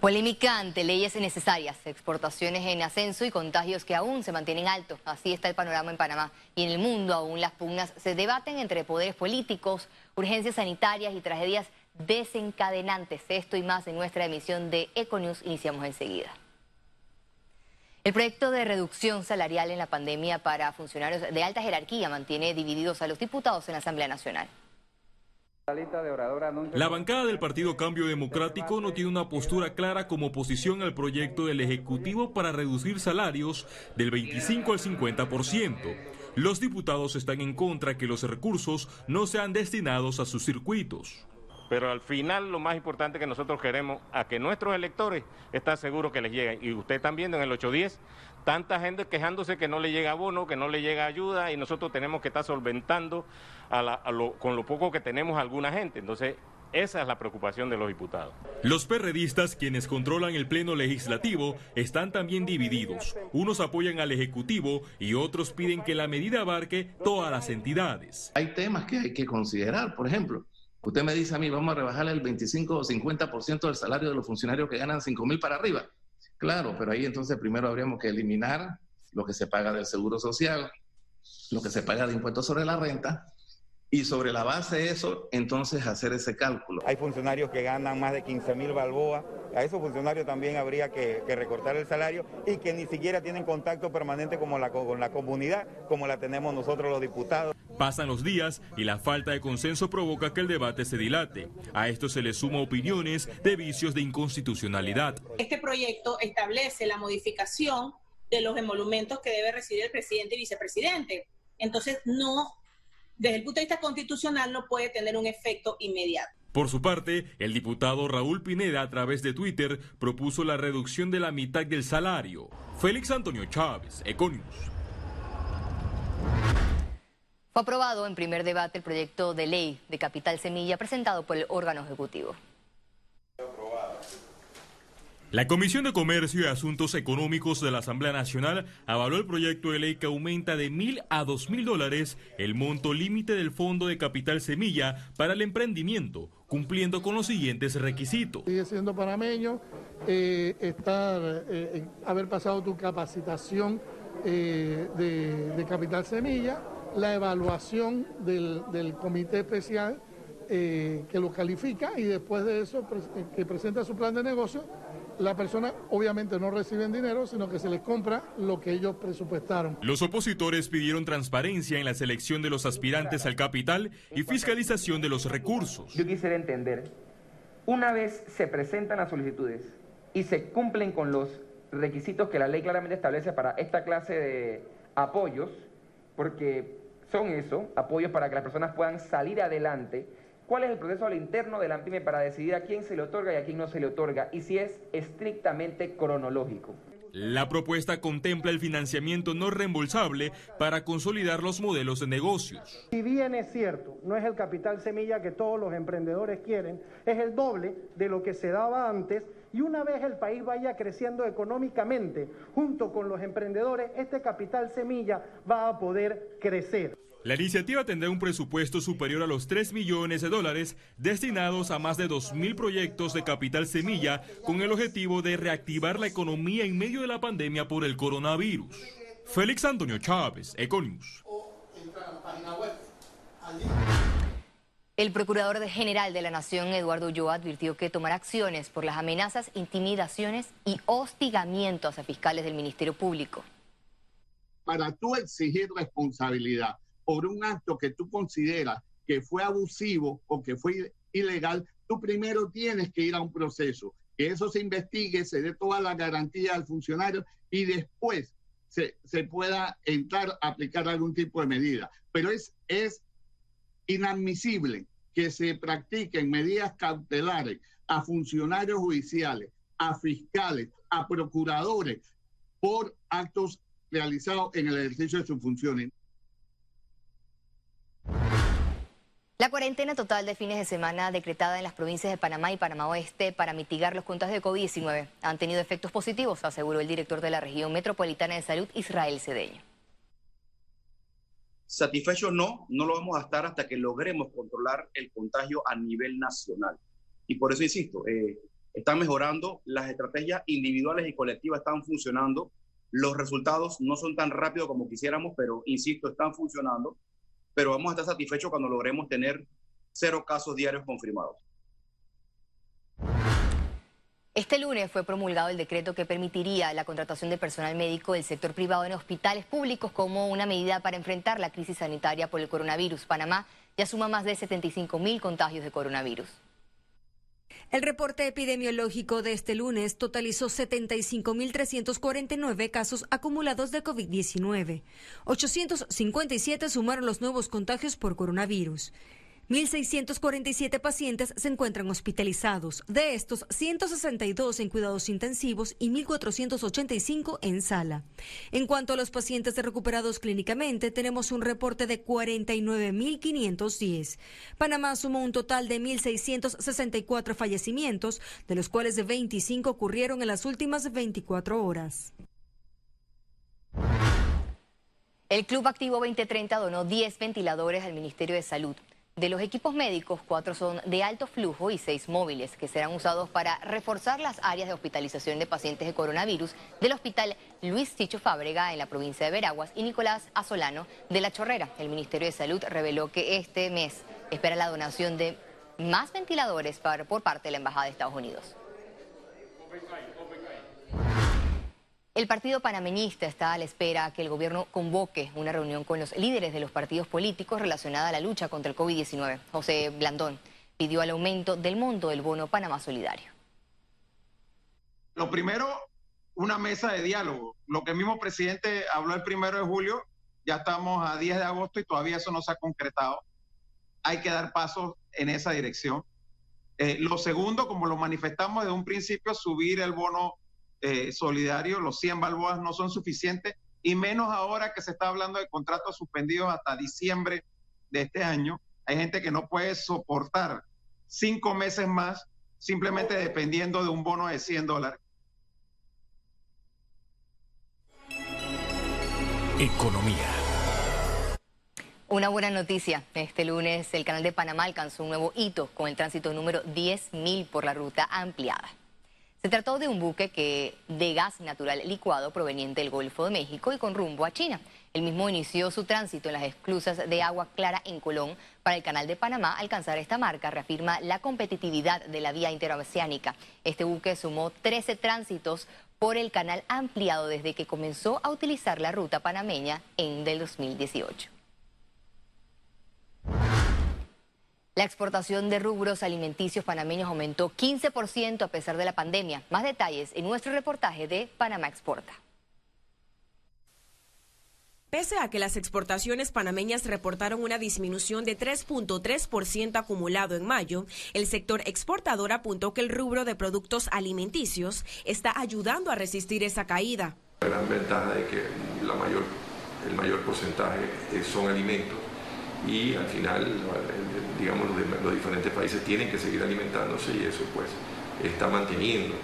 Polémica ante leyes necesarias, exportaciones en ascenso y contagios que aún se mantienen altos. Así está el panorama en Panamá. Y en el mundo aún las pugnas se debaten entre poderes políticos, urgencias sanitarias y tragedias desencadenantes. Esto y más en nuestra emisión de Econews. Iniciamos enseguida. El proyecto de reducción salarial en la pandemia para funcionarios de alta jerarquía mantiene divididos a los diputados en la Asamblea Nacional. La bancada del Partido Cambio Democrático no tiene una postura clara como oposición al proyecto del Ejecutivo para reducir salarios del 25 al 50%. Los diputados están en contra que los recursos no sean destinados a sus circuitos. Pero al final lo más importante que nosotros queremos a que nuestros electores estén seguros que les lleguen. Y usted están viendo en el 810 tanta gente quejándose que no le llega bono, que no le llega ayuda y nosotros tenemos que estar solventando con lo poco que tenemos a alguna gente. Entonces, esa es la preocupación de los diputados. Los perredistas, quienes controlan el Pleno Legislativo, están también divididos. Unos apoyan al Ejecutivo y otros piden que la medida abarque todas las entidades. Hay temas que hay que considerar, por ejemplo, Usted me dice a mí, vamos a rebajarle el 25 o 50% del salario de los funcionarios que ganan 5 mil para arriba. Claro, pero ahí entonces primero habríamos que eliminar lo que se paga del seguro social, lo que se paga de impuestos sobre la renta, y sobre la base de eso, entonces hacer ese cálculo. Hay funcionarios que ganan más de 15 mil balboas. A esos funcionarios también habría que, recortar el salario y que ni siquiera tienen contacto permanente como la, con la comunidad, como la tenemos nosotros los diputados. Pasan los días y la falta de consenso provoca que el debate se dilate. A esto se le suma opiniones de vicios de inconstitucionalidad. Este proyecto establece la modificación de los emolumentos que debe recibir el presidente y vicepresidente. Entonces, no desde el punto de vista constitucional no puede tener un efecto inmediato. Por su parte, el diputado Raúl Pineda a través de Twitter propuso la reducción de la mitad del salario. Félix Antonio Chávez, Econius. Fue aprobado en primer debate el proyecto de ley de Capital Semilla presentado por el órgano ejecutivo. La Comisión de Comercio y Asuntos Económicos de la Asamblea Nacional avaló el proyecto de ley que aumenta de mil a dos mil dólares el monto límite del Fondo de Capital Semilla para el emprendimiento, cumpliendo con los siguientes requisitos. Sigue siendo panameño, eh, estar, eh, haber pasado tu capacitación eh, de, Capital Semilla, la evaluación del, del comité especial que lo califica y después de eso que presenta su plan de negocio la persona obviamente no reciben dinero, sino que se les compra lo que ellos presupuestaron. Los opositores pidieron transparencia en la selección de los aspirantes al capital y fiscalización de los recursos. Yo quisiera entender, una vez se presentan las solicitudes y se cumplen con los requisitos que la ley claramente establece para esta clase de apoyos, porque son eso, apoyos para que las personas puedan salir adelante, cuál es el proceso al interno del AMPIME para decidir a quién se le otorga y a quién no se le otorga y si es estrictamente cronológico. La propuesta contempla el financiamiento no reembolsable para consolidar los modelos de negocios. Si bien es cierto, no es el capital semilla que todos los emprendedores quieren, es el doble de lo que se daba antes y una vez el país vaya creciendo económicamente junto con los emprendedores, este capital semilla va a poder crecer. La iniciativa tendrá un presupuesto superior a los 3 millones de dólares destinados a más de 2.000 proyectos de capital semilla con el objetivo de reactivar la economía en medio de la pandemia por el coronavirus. Félix Antonio Chávez, Econius. El Procurador General de la Nación, Eduardo Ulloa, advirtió que tomará acciones por las amenazas, intimidaciones y hostigamientos a fiscales del Ministerio Público. Para tú exigir responsabilidad por un acto que tú consideras que fue abusivo o que fue ilegal, tú primero tienes que ir a un proceso, que eso se investigue, se dé toda la garantía al funcionario y después se, se pueda entrar a aplicar algún tipo de medida. Pero es, es inadmisible que se practiquen medidas cautelares a funcionarios judiciales, a fiscales, a procuradores por actos realizados en el ejercicio de sus funciones. La cuarentena total de fines de semana decretada en las provincias de Panamá y Panamá Oeste para mitigar los contagios de COVID-19 han tenido efectos positivos, aseguró el director de la región metropolitana de salud, Israel Cedeño. Satisfechos no, no lo vamos a estar hasta que logremos controlar el contagio a nivel nacional. Y por eso insisto, eh, están mejorando, las estrategias individuales y colectivas están funcionando, los resultados no son tan rápidos como quisiéramos, pero insisto, están funcionando, pero vamos a estar satisfechos cuando logremos tener cero casos diarios confirmados. Este lunes fue promulgado el decreto que permitiría la contratación de personal médico del sector privado en hospitales públicos como una medida para enfrentar la crisis sanitaria por el coronavirus. Panamá ya suma más de 75 mil contagios de coronavirus. El reporte epidemiológico de este lunes totalizó 75.349 casos acumulados de COVID-19. 857 sumaron los nuevos contagios por coronavirus. 1.647 pacientes se encuentran hospitalizados, de estos 162 en cuidados intensivos y 1.485 en sala. En cuanto a los pacientes recuperados clínicamente, tenemos un reporte de 49.510. Panamá sumó un total de 1.664 fallecimientos, de los cuales 25 ocurrieron en las últimas 24 horas. El Club Activo 2030 donó 10 ventiladores al Ministerio de Salud. De los equipos médicos, cuatro son de alto flujo y seis móviles, que serán usados para reforzar las áreas de hospitalización de pacientes de coronavirus del Hospital Luis Ticho Fábrega en la provincia de Veraguas y Nicolás Azolano de La Chorrera. El Ministerio de Salud reveló que este mes espera la donación de más ventiladores por parte de la Embajada de Estados Unidos. El partido panameñista está a la espera que el gobierno convoque una reunión con los líderes de los partidos políticos relacionada a la lucha contra el COVID-19. José Blandón pidió el aumento del monto del bono Panamá Solidario. Lo primero, una mesa de diálogo. Lo que el mismo presidente habló el primero de julio, ya estamos a 10 de agosto y todavía eso no se ha concretado. Hay que dar pasos en esa dirección. Eh, lo segundo, como lo manifestamos desde un principio, subir el bono eh, solidario, los 100 balboas no son suficientes, y menos ahora que se está hablando de contratos suspendidos hasta diciembre de este año. Hay gente que no puede soportar cinco meses más simplemente dependiendo de un bono de 100 dólares. Economía. Una buena noticia. Este lunes el canal de Panamá alcanzó un nuevo hito con el tránsito número 10.000 por la ruta ampliada. Se trató de un buque que de gas natural licuado proveniente del Golfo de México y con rumbo a China. El mismo inició su tránsito en las esclusas de agua clara en Colón. Para el canal de Panamá, alcanzar esta marca reafirma la competitividad de la vía interoceánica. Este buque sumó 13 tránsitos por el canal ampliado desde que comenzó a utilizar la ruta panameña en del 2018. La exportación de rubros alimenticios panameños aumentó 15% a pesar de la pandemia. Más detalles en nuestro reportaje de Panamá Exporta. Pese a que las exportaciones panameñas reportaron una disminución de 3.3% acumulado en mayo, el sector exportador apuntó que el rubro de productos alimenticios está ayudando a resistir esa caída. La gran ventaja de que la mayor, el mayor porcentaje son alimentos y al final, digamos, los, diferentes países tienen que seguir alimentándose y eso pues está manteniendo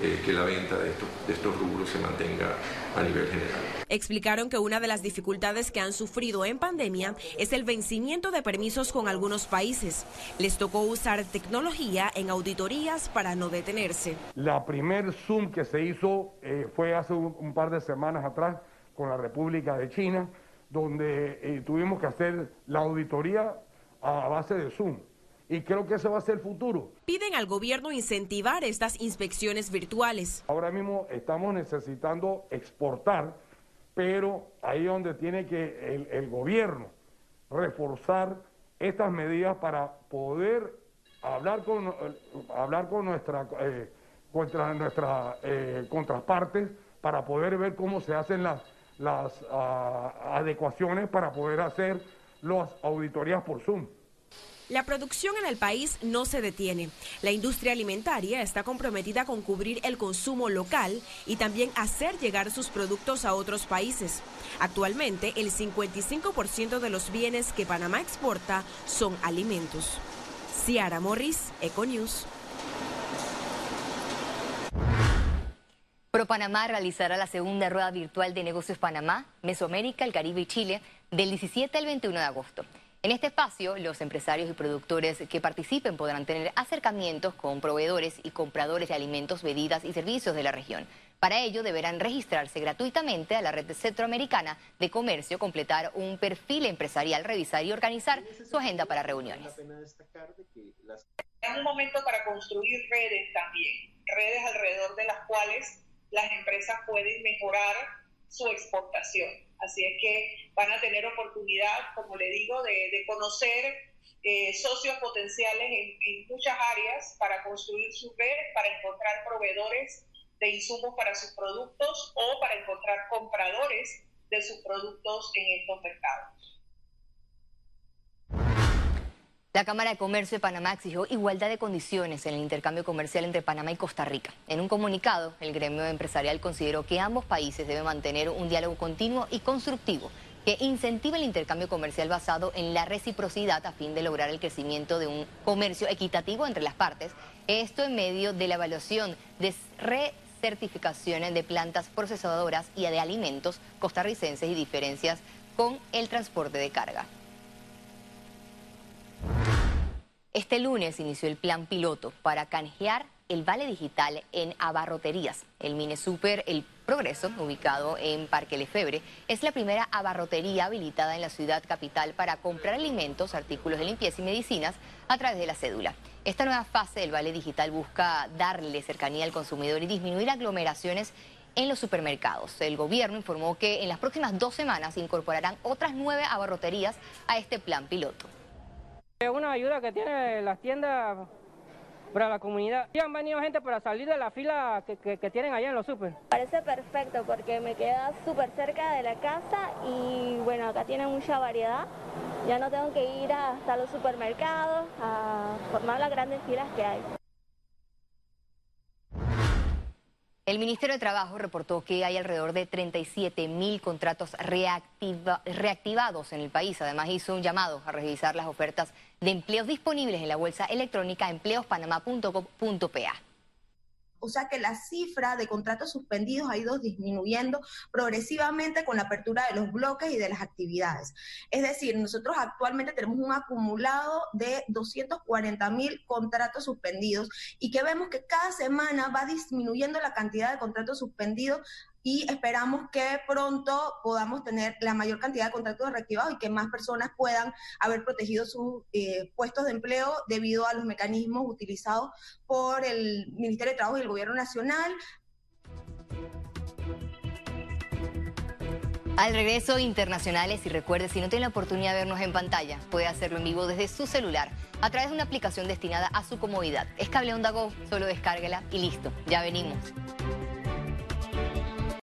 eh, que la venta de estos, de estos rubros se mantenga a nivel general. Explicaron que una de las dificultades que han sufrido en pandemia es el vencimiento de permisos con algunos países. Les tocó usar tecnología en auditorías para no detenerse. La primer Zoom que se hizo eh, fue hace un par de semanas atrás con la República de China donde eh, tuvimos que hacer la auditoría a base de Zoom. Y creo que ese va a ser el futuro. Piden al gobierno incentivar estas inspecciones virtuales. Ahora mismo estamos necesitando exportar, pero ahí es donde tiene que el, gobierno reforzar estas medidas para poder hablar con, hablar con nuestra, eh, contra eh, contrapartes para poder ver cómo se hacen las las ah, adecuaciones para poder hacer las auditorías por Zoom. La producción en el país no se detiene. La industria alimentaria está comprometida con cubrir el consumo local y también hacer llegar sus productos a otros países. Actualmente, el 55% de los bienes que Panamá exporta son alimentos. Ciara Morris, Econews. ProPanamá realizará la segunda rueda virtual de negocios Panamá, Mesoamérica, el Caribe y Chile del 17 al 21 de agosto. En este espacio, los empresarios y productores que participen podrán tener acercamientos con proveedores y compradores de alimentos, bebidas y servicios de la región. Para ello deberán registrarse gratuitamente a la red centroamericana de comercio, completar un perfil empresarial, revisar y organizar su agenda para reuniones. Es un momento para construir redes también, redes alrededor de las cuales las empresas pueden mejorar su exportación. Así es que van a tener oportunidad, como le digo, de, conocer eh, socios potenciales en, en muchas áreas para construir su red, para encontrar proveedores de insumos para sus productos o para encontrar compradores de sus productos en estos mercados. La Cámara de Comercio de Panamá exigió igualdad de condiciones en el intercambio comercial entre Panamá y Costa Rica. En un comunicado, el gremio empresarial consideró que ambos países deben mantener un diálogo continuo y constructivo que incentive el intercambio comercial basado en la reciprocidad a fin de lograr el crecimiento de un comercio equitativo entre las partes. Esto en medio de la evaluación de re certificaciones de plantas procesadoras y de alimentos costarricenses y diferencias con el transporte de carga. Este lunes inició el plan piloto para canjear el vale digital en abarroterías. El Mine Super El Progreso, ubicado en Parque Lefebre, es la primera abarrotería habilitada en la ciudad capital para comprar alimentos, artículos de limpieza y medicinas a través de la cédula. Esta nueva fase del vale digital busca darle cercanía al consumidor y disminuir aglomeraciones en los supermercados. El gobierno informó que en las próximas dos semanas incorporarán otras nueve abarroterías a este plan piloto. Es una ayuda que tiene las tiendas para la comunidad. Y han venido gente para salir de la fila que, tienen allá en los super. Parece perfecto porque me queda súper cerca de la casa y bueno, acá tiene mucha variedad. Ya no tengo que ir hasta los supermercados a formar las grandes filas que hay. El Ministerio de Trabajo reportó que hay alrededor de 37 mil contratos reactivados en el país. Además hizo un llamado a revisar las ofertas de empleos disponibles en la bolsa electrónica empleospanamá.com.pa o sea que la cifra de contratos suspendidos ha ido disminuyendo progresivamente con la apertura de los bloques y de las actividades. Es decir, nosotros actualmente tenemos un acumulado de 240 mil contratos suspendidos y que vemos que cada semana va disminuyendo la cantidad de contratos suspendidos y esperamos que pronto podamos tener la mayor cantidad de contratos reactivados y que más personas puedan haber protegido sus eh, puestos de empleo debido a los mecanismos utilizados por el Ministerio de Trabajo y el Gobierno Nacional. Al regreso, internacionales, y recuerde, si no tiene la oportunidad de vernos en pantalla, puede hacerlo en vivo desde su celular a través de una aplicación destinada a su comodidad. Es Cable Onda Go, solo descárguela y listo, ya venimos.